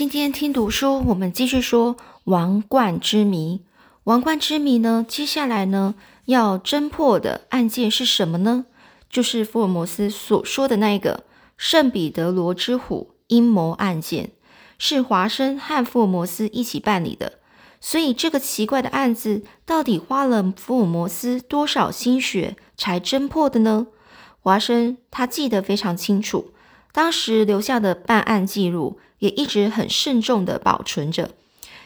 今天听读书，我们继续说王冠之谜。王冠之谜呢，接下来呢要侦破的案件是什么呢？就是福尔摩斯所说的那个圣彼得罗之虎阴谋案件，是华生和福尔摩斯一起办理的。所以这个奇怪的案子，到底花了福尔摩斯多少心血才侦破的呢？华生他记得非常清楚，当时留下的办案记录。也一直很慎重的保存着。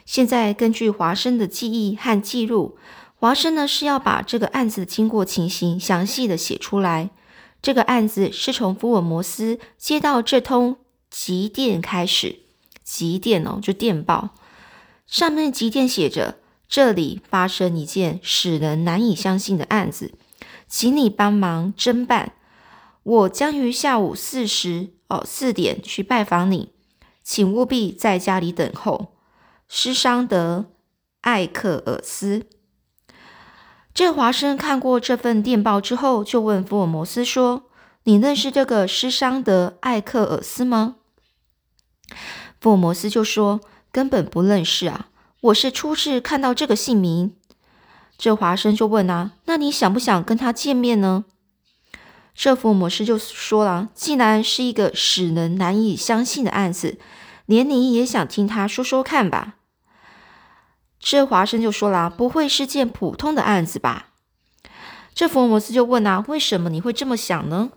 现在根据华生的记忆和记录，华生呢是要把这个案子的经过情形详细的写出来。这个案子是从福尔摩斯接到这通急电开始，急电哦，就电报上面急电写着：这里发生一件使人难以相信的案子，请你帮忙侦办。我将于下午四时哦四点去拜访你。请务必在家里等候。施桑德·艾克尔斯。这华生看过这份电报之后，就问福尔摩斯说：“你认识这个施桑德·艾克尔斯吗？”福尔摩斯就说：“根本不认识啊，我是初次看到这个姓名。”这华生就问啊：“那你想不想跟他见面呢？”这福尔摩斯就说了：“既然是一个使人难以相信的案子，连你也想听他说说看吧？”这华生就说了：“不会是件普通的案子吧？”这福尔摩斯就问啊：“为什么你会这么想呢？”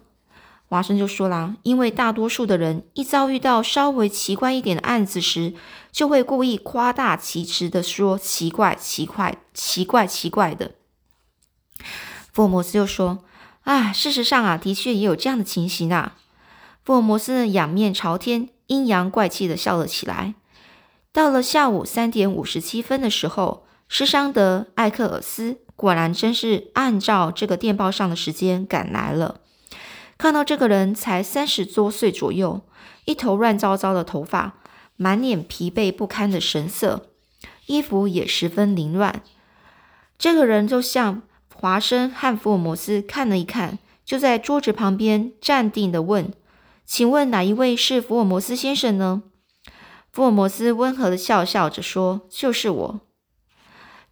华生就说啦：“因为大多数的人一遭遇到稍微奇怪一点的案子时，就会故意夸大其词的说奇怪、奇怪、奇怪、奇怪的。”福尔摩斯就说。啊，事实上啊，的确也有这样的情形啊。福尔摩斯仰面朝天，阴阳怪气的笑了起来。到了下午三点五十七分的时候，施桑德·艾克尔斯果然真是按照这个电报上的时间赶来了。看到这个人才三十多岁左右，一头乱糟糟的头发，满脸疲惫不堪的神色，衣服也十分凌乱。这个人就像……华生和福尔摩斯看了一看，就在桌子旁边站定的问：“请问哪一位是福尔摩斯先生呢？”福尔摩斯温和的笑笑着说：“就是我。”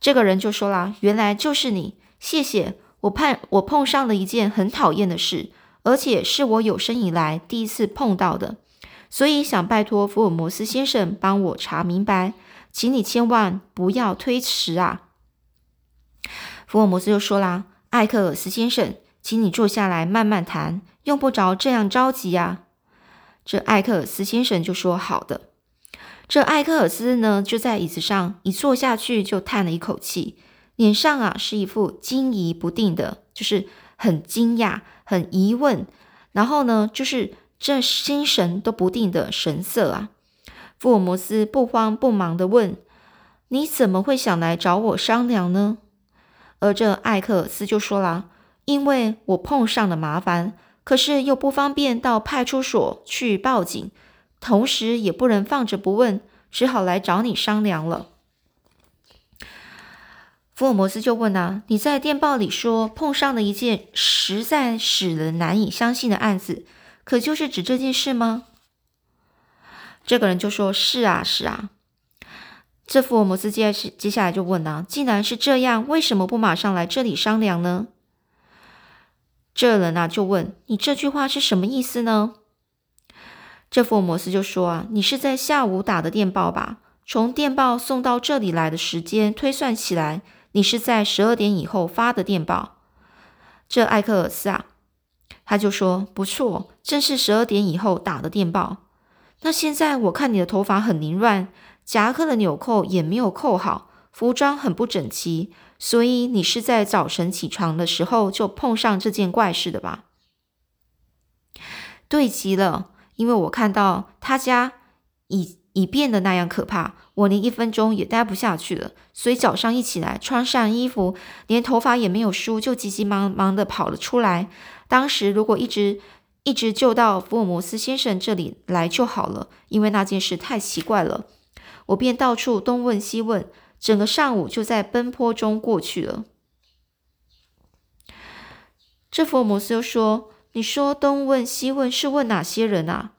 这个人就说啦：“原来就是你，谢谢。我碰我碰上了一件很讨厌的事，而且是我有生以来第一次碰到的，所以想拜托福尔摩斯先生帮我查明白，请你千万不要推迟啊。”福尔摩斯就说啦：“艾克尔斯先生，请你坐下来慢慢谈，用不着这样着急啊。”这艾克尔斯先生就说：“好的。”这艾克尔斯呢，就在椅子上一坐下去，就叹了一口气，脸上啊是一副惊疑不定的，就是很惊讶、很疑问，然后呢，就是这心神都不定的神色啊。福尔摩斯不慌不忙的问：“你怎么会想来找我商量呢？”而这艾克斯就说了：“因为我碰上了麻烦，可是又不方便到派出所去报警，同时也不能放着不问，只好来找你商量了。”福尔摩斯就问啊：“你在电报里说碰上了一件实在使人难以相信的案子，可就是指这件事吗？”这个人就说：“是啊，是啊。”这福尔摩斯接接下来就问啊：“既然是这样，为什么不马上来这里商量呢？”这人啊就问：“你这句话是什么意思呢？”这福尔摩斯就说：“啊，你是在下午打的电报吧？从电报送到这里来的时间推算起来，你是在十二点以后发的电报。”这艾克尔斯啊，他就说：“不错，正是十二点以后打的电报。那现在我看你的头发很凌乱。”夹克的纽扣也没有扣好，服装很不整齐，所以你是在早晨起床的时候就碰上这件怪事的吧？对极了，因为我看到他家已已变得那样可怕，我连一分钟也待不下去了，所以早上一起来，穿上衣服，连头发也没有梳，就急急忙忙的跑了出来。当时如果一直一直就到福尔摩斯先生这里来就好了，因为那件事太奇怪了。我便到处东问西问，整个上午就在奔波中过去了。这福尔摩斯又说：“你说东问西问是问哪些人啊？”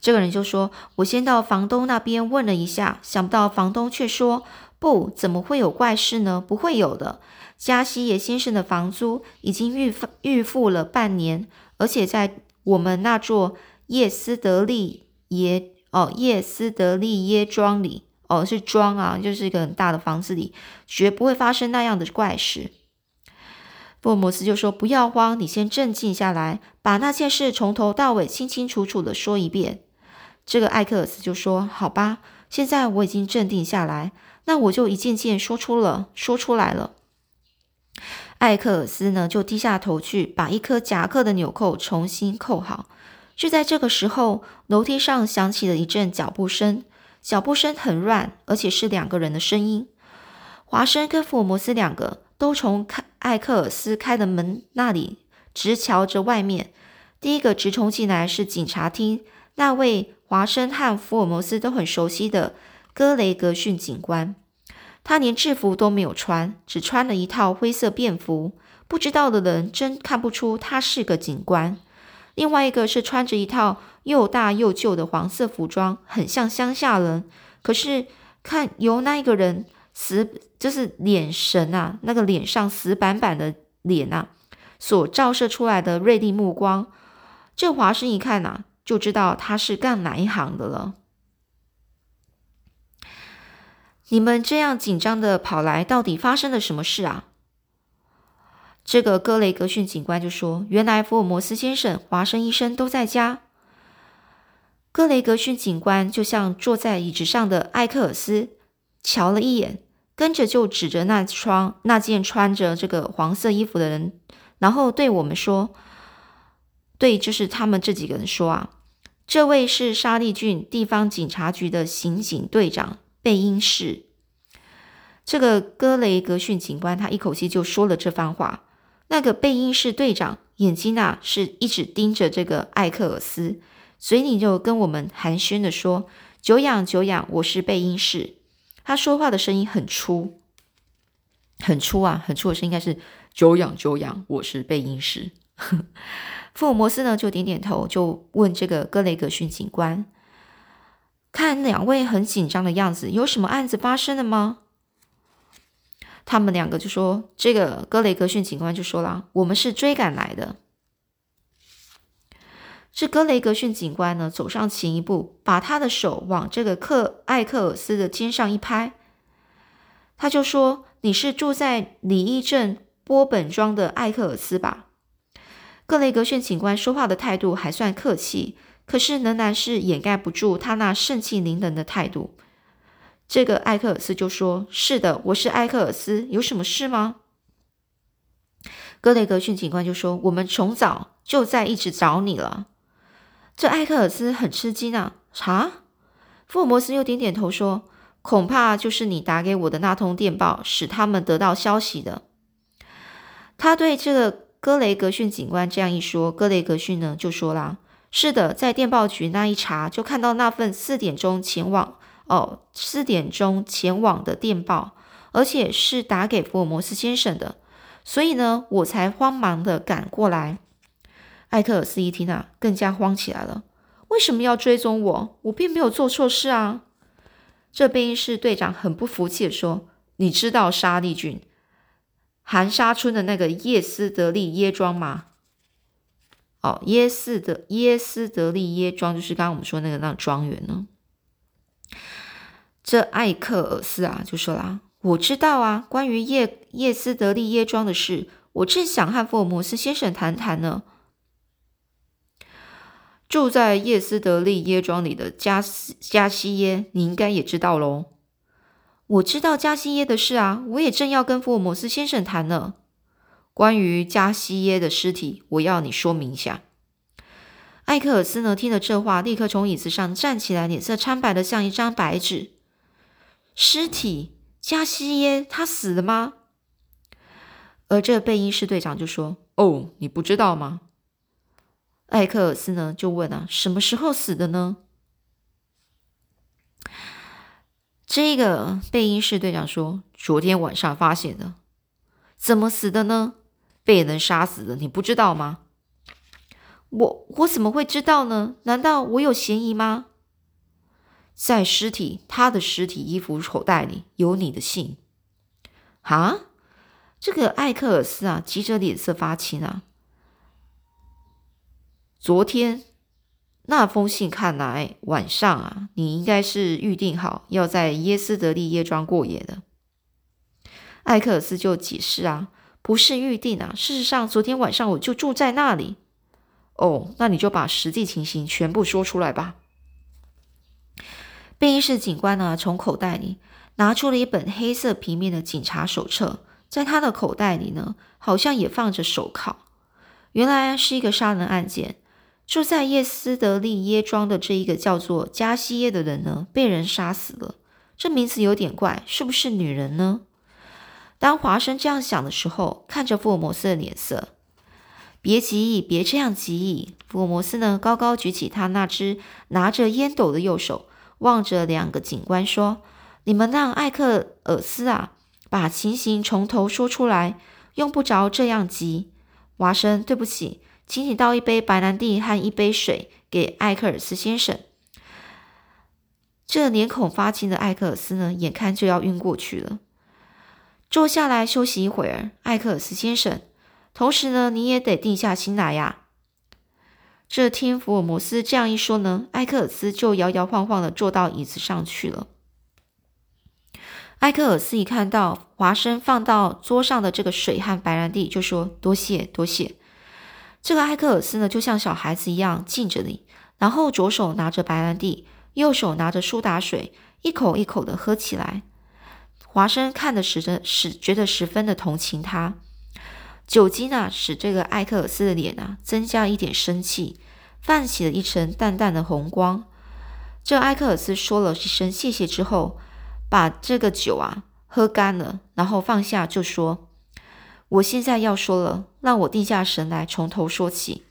这个人就说：“我先到房东那边问了一下，想不到房东却说不，怎么会有怪事呢？不会有的。加西耶先生的房租已经预预付了半年，而且在我们那座叶斯德利耶哦叶斯德利耶庄里哦是庄啊，就是一个很大的房子里，绝不会发生那样的怪事。”福尔摩斯就说：“不要慌，你先镇静下来，把那件事从头到尾清清楚楚的说一遍。”这个艾克尔斯就说：“好吧，现在我已经镇定下来，那我就一件件说出了，说出来了。”艾克尔斯呢，就低下头去，把一颗夹克的纽扣重新扣好。就在这个时候，楼梯上响起了一阵脚步声，脚步声很乱，而且是两个人的声音。华生跟福尔摩斯两个。都从开艾克尔斯开的门那里直瞧着外面。第一个直冲进来是警察厅那位华生和福尔摩斯都很熟悉的戈雷格逊警官。他连制服都没有穿，只穿了一套灰色便服。不知道的人真看不出他是个警官。另外一个是穿着一套又大又旧的黄色服装，很像乡下人。可是看由那一个人。死就是脸神啊，那个脸上死板板的脸啊，所照射出来的锐利目光，这华生一看呐，就知道他是干哪一行的了。你们这样紧张的跑来，到底发生了什么事啊？这个格雷格逊警官就说：“原来福尔摩斯先生、华生医生都在家。”格雷格逊警官就像坐在椅子上的艾克尔斯。瞧了一眼，跟着就指着那双那件穿着这个黄色衣服的人，然后对我们说：“对，就是他们这几个人说啊，这位是沙利郡地方警察局的刑警队长贝因士。”这个格雷格逊警官他一口气就说了这番话。那个贝因士队长眼睛啊是一直盯着这个艾克尔斯，嘴里就跟我们寒暄的说：“久仰久仰，我是贝因士。”他说话的声音很粗，很粗啊，很粗的声音应该是“久仰久仰”。我是贝因士。福尔摩斯呢就点点头，就问这个格雷格逊警官：“看两位很紧张的样子，有什么案子发生了吗？”他们两个就说：“这个格雷格逊警官就说了，我们是追赶来的。”这格雷格逊警官呢，走上前一步，把他的手往这个克艾克尔斯的肩上一拍，他就说：“你是住在里伊镇波本庄的艾克尔斯吧？”格雷格逊警官说话的态度还算客气，可是仍然是掩盖不住他那盛气凌人的态度。这个艾克尔斯就说：“是的，我是艾克尔斯，有什么事吗？”格雷格逊警官就说：“我们从早就在一直找你了。”这艾克尔斯很吃惊啊！查，福尔摩斯又点点头说：“恐怕就是你打给我的那通电报，使他们得到消息的。”他对这个格雷格逊警官这样一说，格雷格逊呢就说啦：“是的，在电报局那一查，就看到那份四点钟前往哦，四点钟前往的电报，而且是打给福尔摩斯先生的，所以呢，我才慌忙的赶过来。”艾特尔斯一听啊，更加慌起来了。为什么要追踪我？我并没有做错事啊！这贝因士队长很不服气的说：“你知道沙利郡含沙村的那个叶斯德利耶庄吗？”哦，耶斯德耶斯德利耶庄就是刚刚我们说那个那庄园呢。这艾克尔斯啊就说啦：“我知道啊，关于叶叶斯德利耶庄的事，我正想和福尔摩斯先生谈谈呢。”住在叶斯德利耶庄里的加西加西耶，你应该也知道喽。我知道加西耶的事啊，我也正要跟福尔摩斯先生谈呢。关于加西耶的尸体，我要你说明一下。艾克尔斯呢，听了这话，立刻从椅子上站起来，脸色苍白的像一张白纸。尸体？加西耶他死了吗？而这贝因士队长就说：“哦，你不知道吗？”艾克尔斯呢，就问啊，什么时候死的呢？这个贝因士队长说，昨天晚上发现的。怎么死的呢？被人杀死的，你不知道吗？我我怎么会知道呢？难道我有嫌疑吗？在尸体他的尸体衣服口袋里有你的信。啊！这个艾克尔斯啊，急着脸色发青啊。昨天那封信看来晚上啊，你应该是预定好要在耶斯德利耶庄过夜的。艾克尔斯就解释啊，不是预定啊，事实上昨天晚上我就住在那里。哦，那你就把实际情形全部说出来吧。便衣室警官呢，从口袋里拿出了一本黑色平面的警察手册，在他的口袋里呢，好像也放着手铐。原来是一个杀人案件。住在叶斯德利耶庄的这一个叫做加西耶的人呢，被人杀死了。这名字有点怪，是不是女人呢？当华生这样想的时候，看着福尔摩斯的脸色，别急，别这样急。福尔摩斯呢，高高举起他那只拿着烟斗的右手，望着两个警官说：“你们让艾克尔斯啊，把情形从头说出来，用不着这样急。”华生，对不起。请你倒一杯白兰地和一杯水给艾克尔斯先生。这脸孔发青的艾克尔斯呢，眼看就要晕过去了。坐下来休息一会儿，艾克尔斯先生。同时呢，你也得定下心来呀。这听福尔摩斯这样一说呢，艾克尔斯就摇摇晃晃的坐到椅子上去了。艾克尔斯一看到华生放到桌上的这个水和白兰地，就说：“多谢，多谢。”这个艾克尔斯呢，就像小孩子一样敬着礼，然后左手拿着白兰地，右手拿着苏打水，一口一口的喝起来。华生看的使得使觉得十分的同情他。酒精啊，使这个艾克尔斯的脸啊增加一点生气，泛起了一层淡淡的红光。这艾克尔斯说了一声谢谢之后，把这个酒啊喝干了，然后放下就说。我现在要说了，让我定下神来，从头说起。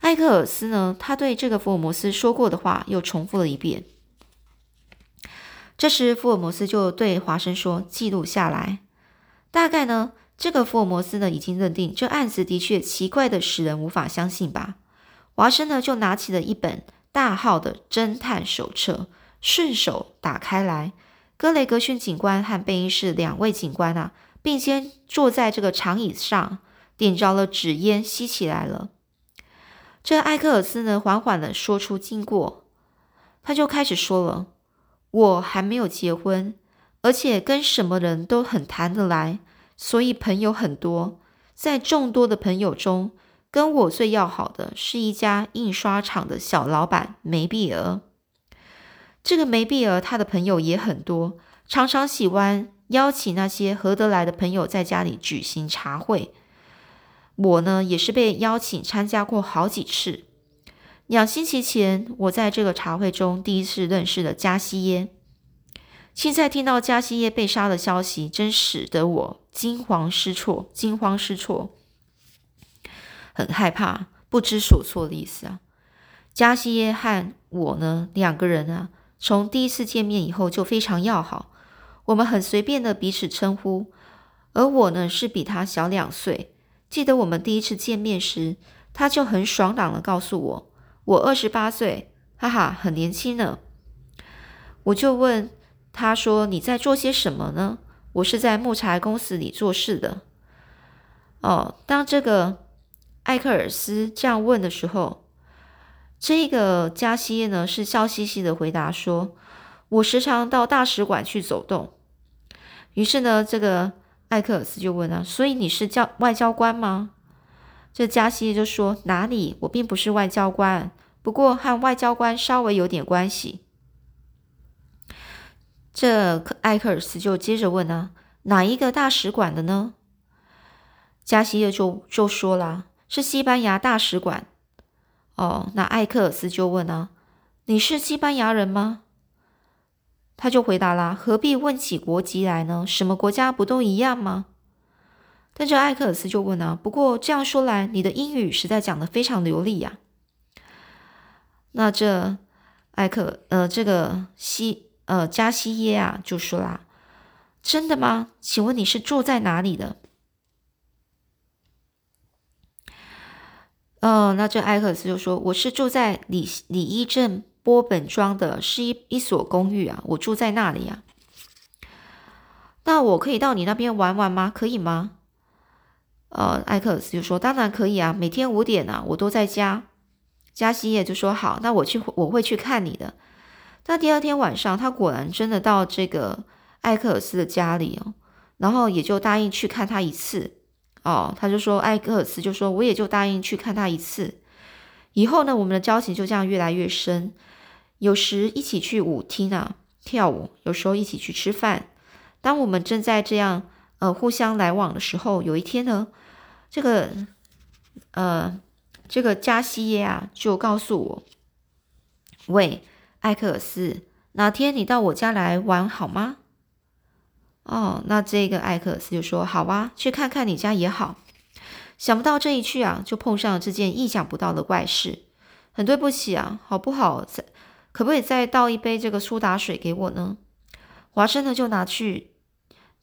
艾克尔斯呢，他对这个福尔摩斯说过的话又重复了一遍。这时，福尔摩斯就对华生说：“记录下来。”大概呢，这个福尔摩斯呢已经认定这案子的确奇怪的使人无法相信吧。华生呢就拿起了一本大号的侦探手册，顺手打开来。格雷格逊警官和贝因士两位警官啊。并肩坐在这个长椅上，点着了纸烟，吸起来了。这艾克尔斯呢，缓缓的说出经过，他就开始说了：“我还没有结婚，而且跟什么人都很谈得来，所以朋友很多。在众多的朋友中，跟我最要好的是一家印刷厂的小老板梅碧尔。这个梅碧尔他的朋友也很多，常常喜欢。”邀请那些合得来的朋友在家里举行茶会，我呢也是被邀请参加过好几次。两星期前，我在这个茶会中第一次认识了加西耶。现在听到加西耶被杀的消息，真使得我惊慌失措，惊慌失措，很害怕，不知所措的意思啊。加西耶和我呢两个人啊，从第一次见面以后就非常要好。我们很随便的彼此称呼，而我呢是比他小两岁。记得我们第一次见面时，他就很爽朗的告诉我，我二十八岁，哈哈，很年轻呢。我就问他说：“你在做些什么呢？”我是在木材公司里做事的。哦，当这个艾克尔斯这样问的时候，这个加西耶呢是笑嘻嘻的回答说：“我时常到大使馆去走动。”于是呢，这个艾克尔斯就问啊：“所以你是教外交官吗？”这加西耶就说：“哪里，我并不是外交官，不过和外交官稍微有点关系。”这艾克尔斯就接着问啊：“哪一个大使馆的呢？”加西耶就就说了：“是西班牙大使馆。”哦，那艾克尔斯就问啊：“你是西班牙人吗？”他就回答啦：“何必问起国籍来呢？什么国家不都一样吗？”但这艾克尔斯就问啊：“不过这样说来，你的英语实在讲的非常流利呀。”那这艾克呃，这个西呃加西耶啊，就说啦：“真的吗？请问你是住在哪里的？”呃，那这艾克斯就说：“我是住在里里伊镇波本庄的，是一一所公寓啊，我住在那里啊。那我可以到你那边玩玩吗？可以吗？”呃，艾克斯就说：“当然可以啊，每天五点啊，我都在家。”加西耶就说：“好，那我去，我会去看你的。”那第二天晚上，他果然真的到这个艾克尔斯的家里哦，然后也就答应去看他一次哦。他就说：“艾克尔斯就说，我也就答应去看他一次。以后呢，我们的交情就这样越来越深，有时一起去舞厅啊跳舞，有时候一起去吃饭。当我们正在这样呃互相来往的时候，有一天呢，这个呃这个加西耶啊就告诉我，喂。”艾克尔斯，哪天你到我家来玩好吗？哦，那这个艾克尔斯就说：“好啊，去看看你家也好。”想不到这一去啊，就碰上了这件意想不到的怪事。很对不起啊，好不好？再可不可以再倒一杯这个苏打水给我呢？华生呢就拿去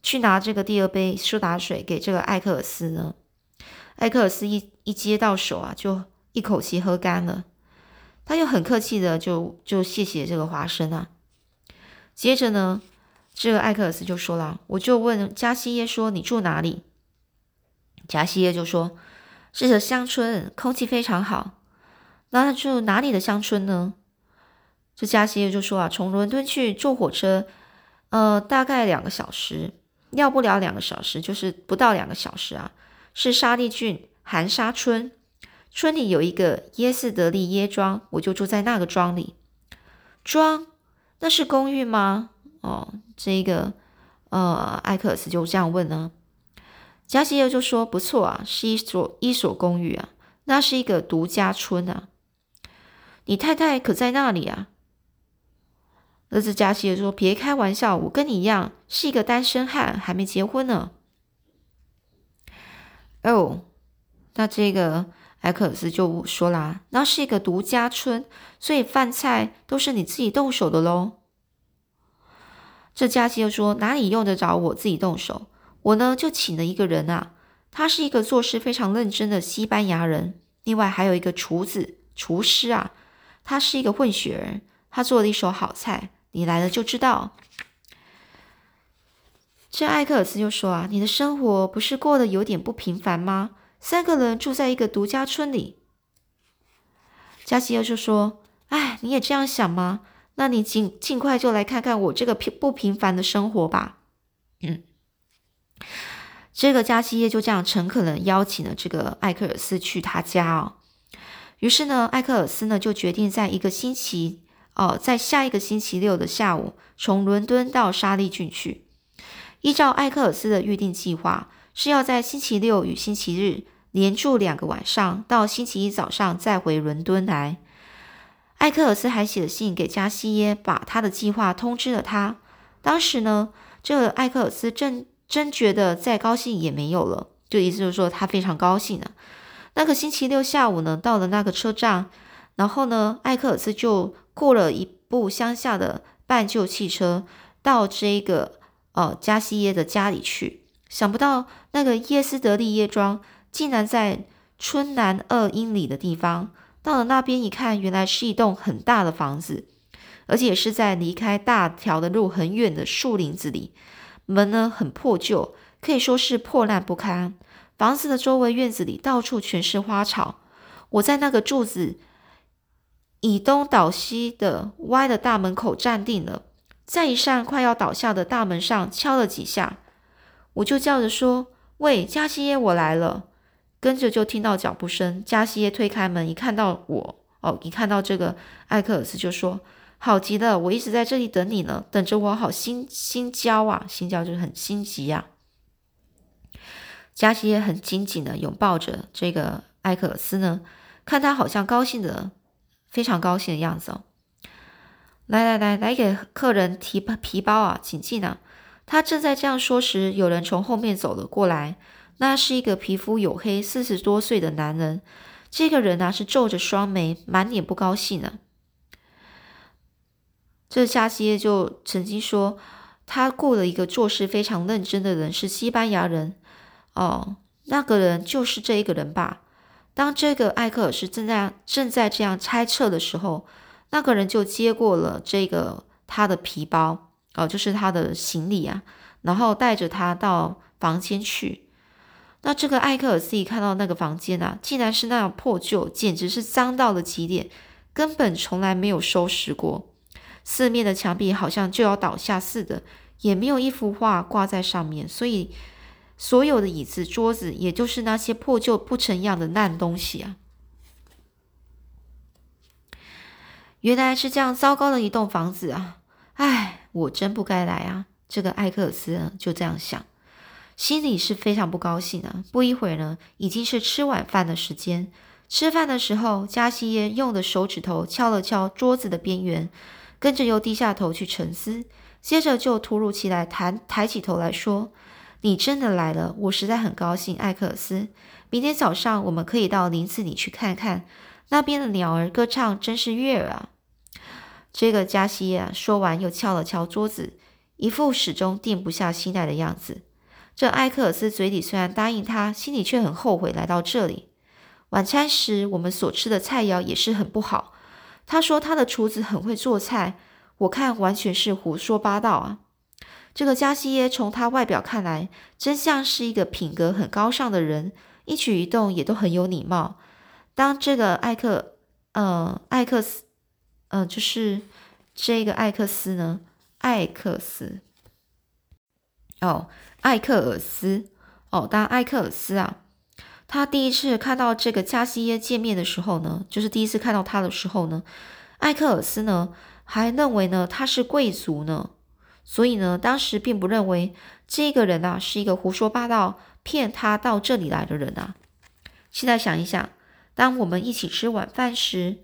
去拿这个第二杯苏打水给这个艾克尔斯呢。艾克尔斯一一接到手啊，就一口气喝干了。他又很客气的就就谢谢这个华生啊。接着呢，这个艾克尔斯就说了，我就问加西耶说：“你住哪里？”加西耶就说：“是个乡村，空气非常好。”那他住哪里的乡村呢？这加西耶就说啊：“从伦敦去坐火车，呃，大概两个小时，要不了两个小时，就是不到两个小时啊。是沙利郡寒沙村。”村里有一个耶斯德利耶庄，我就住在那个庄里。庄，那是公寓吗？哦，这个，呃，艾克斯就这样问呢。加西耶就说：“不错啊，是一所一所公寓啊，那是一个独家村啊。你太太可在那里啊？”儿子加西耶说：“别开玩笑，我跟你一样是一个单身汉，还没结婚呢。”哦，那这个。艾克斯就说啦：“那是一个独家村，所以饭菜都是你自己动手的喽。”这佳琪又说：“哪里用得着我自己动手？我呢就请了一个人啊，他是一个做事非常认真的西班牙人。另外还有一个厨子、厨师啊，他是一个混血儿，他做了一手好菜，你来了就知道。”这艾克斯就说：“啊，你的生活不是过得有点不平凡吗？”三个人住在一个独家村里，加西欧就说：“哎，你也这样想吗？那你尽尽快就来看看我这个平不平凡的生活吧。”嗯，这个加西耶就这样诚恳的邀请了这个艾克尔斯去他家哦。于是呢，艾克尔斯呢就决定在一个星期哦，在下一个星期六的下午，从伦敦到沙利郡去。依照艾克尔斯的预定计划，是要在星期六与星期日。连住两个晚上，到星期一早上再回伦敦来。艾克尔斯还写了信给加西耶，把他的计划通知了他。当时呢，这个艾克尔斯真真觉得再高兴也没有了，就意思就是说他非常高兴啊。那个星期六下午呢，到了那个车站，然后呢，艾克尔斯就雇了一部乡下的半旧汽车，到这个呃加西耶的家里去。想不到那个耶斯德利耶庄。竟然在村南二英里的地方，到了那边一看，原来是一栋很大的房子，而且是在离开大条的路很远的树林子里。门呢很破旧，可以说是破烂不堪。房子的周围院子里到处全是花草。我在那个柱子以东倒西的歪的大门口站定了，在一扇快要倒下的大门上敲了几下，我就叫着说：“喂，加西耶，我来了。”跟着就听到脚步声，加西耶推开门，一看到我，哦，一看到这个艾克尔斯就说：“好极了，我一直在这里等你呢，等着我，好心心焦啊，心焦就是很心急呀。”加西耶很紧紧的拥抱着这个艾克尔斯呢，看他好像高兴的非常高兴的样子哦。来来来，来给客人提皮包啊，请进啊！他正在这样说时，有人从后面走了过来。那是一个皮肤黝黑、四十多岁的男人。这个人啊是皱着双眉，满脸不高兴呢。这加西耶就曾经说，他雇了一个做事非常认真的人，是西班牙人。哦，那个人就是这一个人吧？当这个艾克尔斯正在正在这样猜测的时候，那个人就接过了这个他的皮包，哦，就是他的行李啊，然后带着他到房间去。那这个艾克尔斯一看到那个房间啊，竟然是那样破旧，简直是脏到了极点，根本从来没有收拾过。四面的墙壁好像就要倒下似的，也没有一幅画挂在上面，所以。所有的椅子、桌子，也就是那些破旧不成样的烂东西啊！原来是这样糟糕的一栋房子啊！唉，我真不该来啊！这个艾克斯就这样想，心里是非常不高兴啊。不一会儿呢，已经是吃晚饭的时间。吃饭的时候，加西耶用的手指头敲了敲桌子的边缘，跟着又低下头去沉思，接着就突如其来抬抬起头来说。你真的来了，我实在很高兴，艾克斯。明天早上我们可以到林子里去看看，那边的鸟儿歌唱真是悦耳啊。这个加西耶说完，又敲了敲桌子，一副始终定不下心来的样子。这艾克斯嘴里虽然答应他，心里却很后悔来到这里。晚餐时我们所吃的菜肴也是很不好。他说他的厨子很会做菜，我看完全是胡说八道啊。这个加西耶从他外表看来，真像是一个品格很高尚的人，一举一动也都很有礼貌。当这个艾克，呃，艾克斯，呃，就是这个艾克斯呢，艾克斯，哦，艾克尔斯，哦，当艾克尔斯啊，他第一次看到这个加西耶见面的时候呢，就是第一次看到他的时候呢，艾克尔斯呢还认为呢他是贵族呢。所以呢，当时并不认为这个人啊是一个胡说八道、骗他到这里来的人啊。现在想一想，当我们一起吃晚饭时，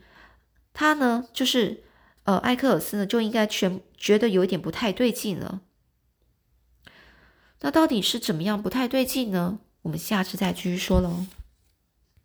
他呢，就是呃，艾克尔斯呢，就应该全觉得有一点不太对劲了。那到底是怎么样不太对劲呢？我们下次再继续说喽。